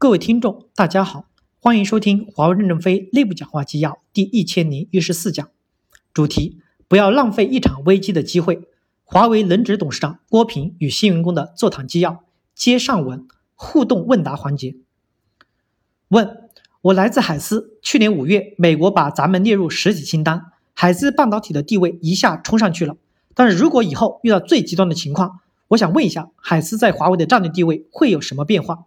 各位听众，大家好，欢迎收听华为任正非内部讲话纪要第一千零一十四讲，主题：不要浪费一场危机的机会。华为轮值董事长郭平与新员工的座谈纪要接上文互动问答环节。问：我来自海思，去年五月，美国把咱们列入实体清单，海思半导体的地位一下冲上去了。但是如果以后遇到最极端的情况，我想问一下，海思在华为的战略地位会有什么变化？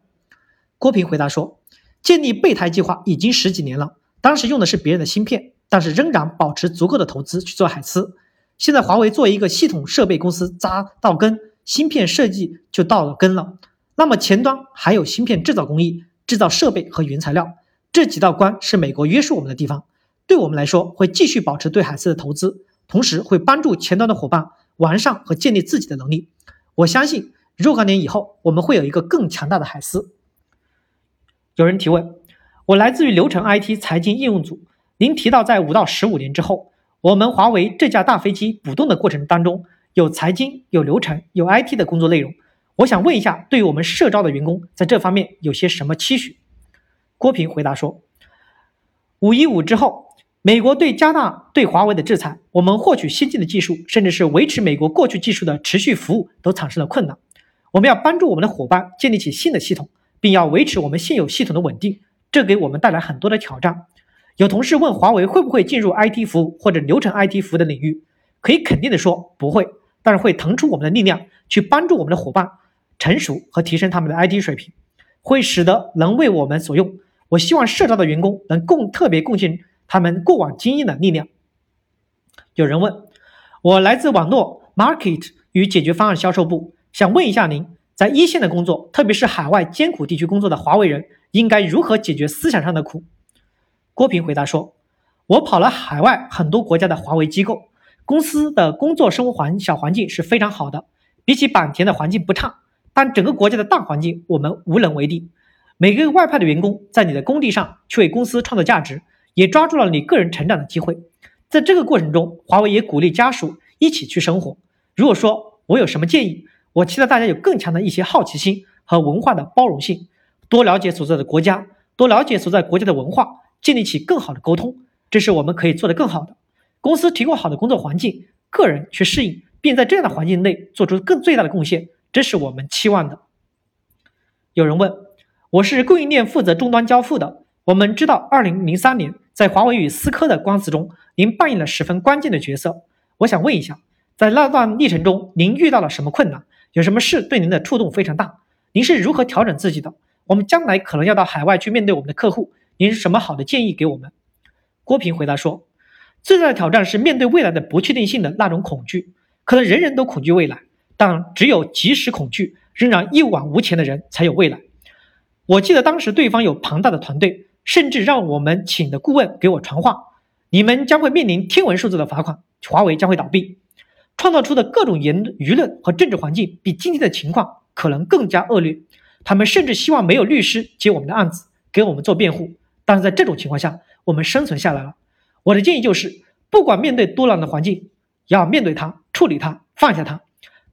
郭平回答说：“建立备胎计划已经十几年了，当时用的是别人的芯片，但是仍然保持足够的投资去做海思。现在华为作为一个系统设备公司扎到根，芯片设计就到了根了。那么前端还有芯片制造工艺、制造设备和原材料这几道关是美国约束我们的地方。对我们来说，会继续保持对海思的投资，同时会帮助前端的伙伴完善和建立自己的能力。我相信若干年以后，我们会有一个更强大的海思。”有人提问：我来自于流程 IT 财经应用组。您提到，在五到十五年之后，我们华为这架大飞机补动的过程当中，有财经、有流程、有 IT 的工作内容。我想问一下，对于我们社招的员工，在这方面有些什么期许？郭平回答说：五一五之后，美国对加大对华为的制裁，我们获取先进的技术，甚至是维持美国过去技术的持续服务，都产生了困难。我们要帮助我们的伙伴建立起新的系统。并要维持我们现有系统的稳定，这给我们带来很多的挑战。有同事问华为会不会进入 IT 服务或者流程 IT 服务的领域，可以肯定的说不会，但是会腾出我们的力量去帮助我们的伙伴成熟和提升他们的 IT 水平，会使得能为我们所用。我希望社招的员工能共特别贡献他们过往经验的力量。有人问我来自网络 Market 与解决方案销售部，想问一下您。在一线的工作，特别是海外艰苦地区工作的华为人，应该如何解决思想上的苦？郭平回答说：“我跑了海外很多国家的华为机构，公司的工作生活环小环境是非常好的，比起坂田的环境不差。但整个国家的大环境，我们无能为力。每个外派的员工在你的工地上去为公司创造价值，也抓住了你个人成长的机会。在这个过程中，华为也鼓励家属一起去生活。如果说我有什么建议？”我期待大家有更强的一些好奇心和文化的包容性，多了解所在的国家，多了解所在国家的文化，建立起更好的沟通，这是我们可以做得更好的。公司提供好的工作环境，个人去适应，并在这样的环境内做出更最大的贡献，这是我们期望的。有人问，我是供应链负责终端交付的，我们知道，二零零三年在华为与思科的官司中，您扮演了十分关键的角色。我想问一下，在那段历程中，您遇到了什么困难？有什么事对您的触动非常大？您是如何调整自己的？我们将来可能要到海外去面对我们的客户，您是什么好的建议给我们？郭平回答说：“最大的挑战是面对未来的不确定性的那种恐惧，可能人人都恐惧未来，但只有即使恐惧仍然一往无前的人才有未来。”我记得当时对方有庞大的团队，甚至让我们请的顾问给我传话：“你们将会面临天文数字的罚款，华为将会倒闭。”创造出的各种言舆论和政治环境比今天的情况可能更加恶劣。他们甚至希望没有律师接我们的案子，给我们做辩护。但是在这种情况下，我们生存下来了。我的建议就是，不管面对多难的环境，要面对它，处理它，放下它。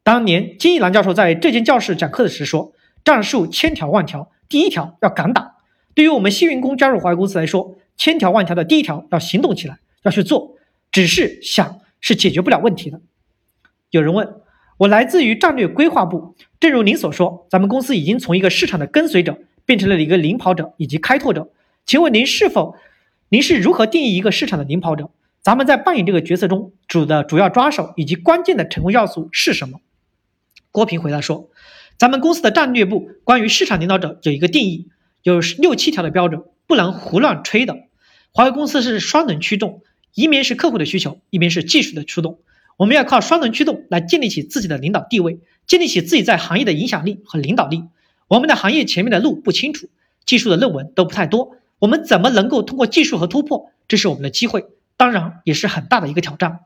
当年金一南教授在这间教室讲课的时说：“战术千条万条，第一条要敢打。”对于我们新员工加入华为公司来说，千条万条的第一条要行动起来，要去做。只是想是解决不了问题的。有人问我来自于战略规划部，正如您所说，咱们公司已经从一个市场的跟随者变成了一个领跑者以及开拓者。请问您是否，您是如何定义一个市场的领跑者？咱们在扮演这个角色中主的主要抓手以及关键的成功要素是什么？郭平回答说，咱们公司的战略部关于市场领导者有一个定义，有六七条的标准，不能胡乱吹的。华为公司是双轮驱动，一面是客户的需求，一边是技术的驱动。我们要靠双轮驱动来建立起自己的领导地位，建立起自己在行业的影响力和领导力。我们的行业前面的路不清楚，技术的论文都不太多，我们怎么能够通过技术和突破？这是我们的机会，当然也是很大的一个挑战。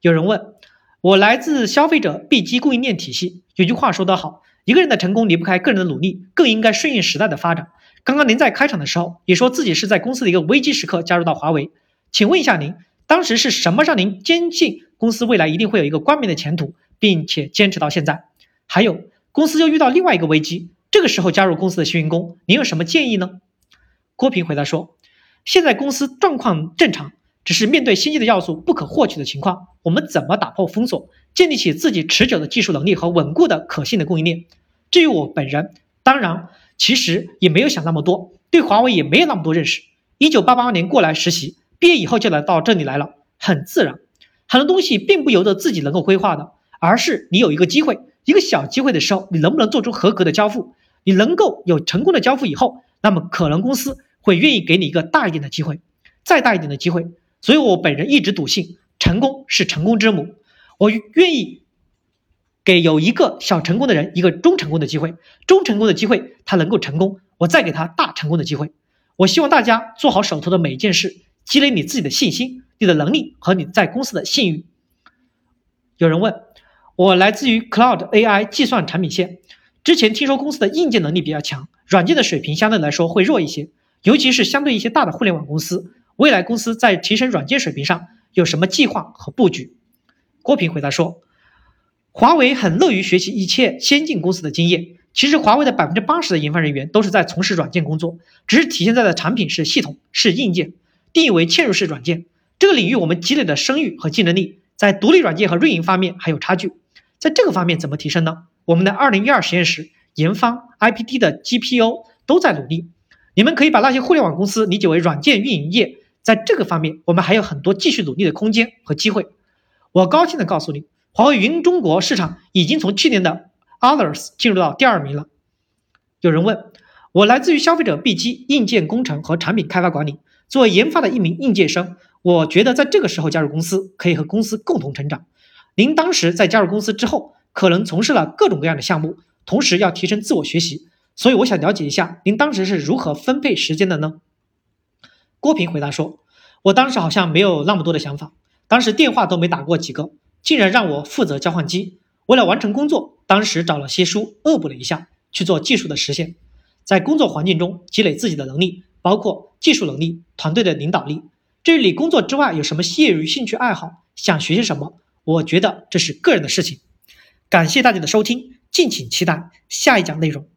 有人问我来自消费者 B 级供应链体系，有句话说得好，一个人的成功离不开个人的努力，更应该顺应时代的发展。刚刚您在开场的时候也说自己是在公司的一个危机时刻加入到华为，请问一下您。当时是什么让您坚信公司未来一定会有一个光明的前途，并且坚持到现在？还有，公司又遇到另外一个危机，这个时候加入公司的新员工，您有什么建议呢？郭平回答说：“现在公司状况正常，只是面对新进的要素不可获取的情况，我们怎么打破封锁，建立起自己持久的技术能力和稳固的可信的供应链？至于我本人，当然其实也没有想那么多，对华为也没有那么多认识。一九八八年过来实习，毕业以后就来到这里来了，很自然。很多东西并不由得自己能够规划的，而是你有一个机会。”一个小机会的时候，你能不能做出合格的交付？你能够有成功的交付以后，那么可能公司会愿意给你一个大一点的机会，再大一点的机会。所以我本人一直笃信，成功是成功之母。我愿意给有一个小成功的人一个中成功的机会，中成功的机会他能够成功，我再给他大成功的机会。我希望大家做好手头的每一件事，积累你自己的信心、你的能力和你在公司的信誉。有人问。我来自于 Cloud AI 计算产品线，之前听说公司的硬件能力比较强，软件的水平相对来说会弱一些，尤其是相对一些大的互联网公司。未来公司在提升软件水平上有什么计划和布局？郭平回答说，华为很乐于学习一切先进公司的经验。其实华为的百分之八十的研发人员都是在从事软件工作，只是体现在的产品是系统是硬件，定义为嵌入式软件。这个领域我们积累的声誉和竞争力，在独立软件和运营方面还有差距。在这个方面怎么提升呢？我们的二零一二实验室研发 IPT 的 GPU 都在努力。你们可以把那些互联网公司理解为软件运营业，在这个方面我们还有很多继续努力的空间和机会。我高兴的告诉你，华为云中国市场已经从去年的 Others 进入到第二名了。有人问我，来自于消费者 B 机硬件工程和产品开发管理，作为研发的一名应届生，我觉得在这个时候加入公司，可以和公司共同成长。您当时在加入公司之后，可能从事了各种各样的项目，同时要提升自我学习，所以我想了解一下您当时是如何分配时间的呢？郭平回答说：“我当时好像没有那么多的想法，当时电话都没打过几个，竟然让我负责交换机。为了完成工作，当时找了些书恶补了一下，去做技术的实现，在工作环境中积累自己的能力，包括技术能力、团队的领导力。至于你工作之外有什么业余兴趣爱好，想学些什么？”我觉得这是个人的事情，感谢大家的收听，敬请期待下一讲内容。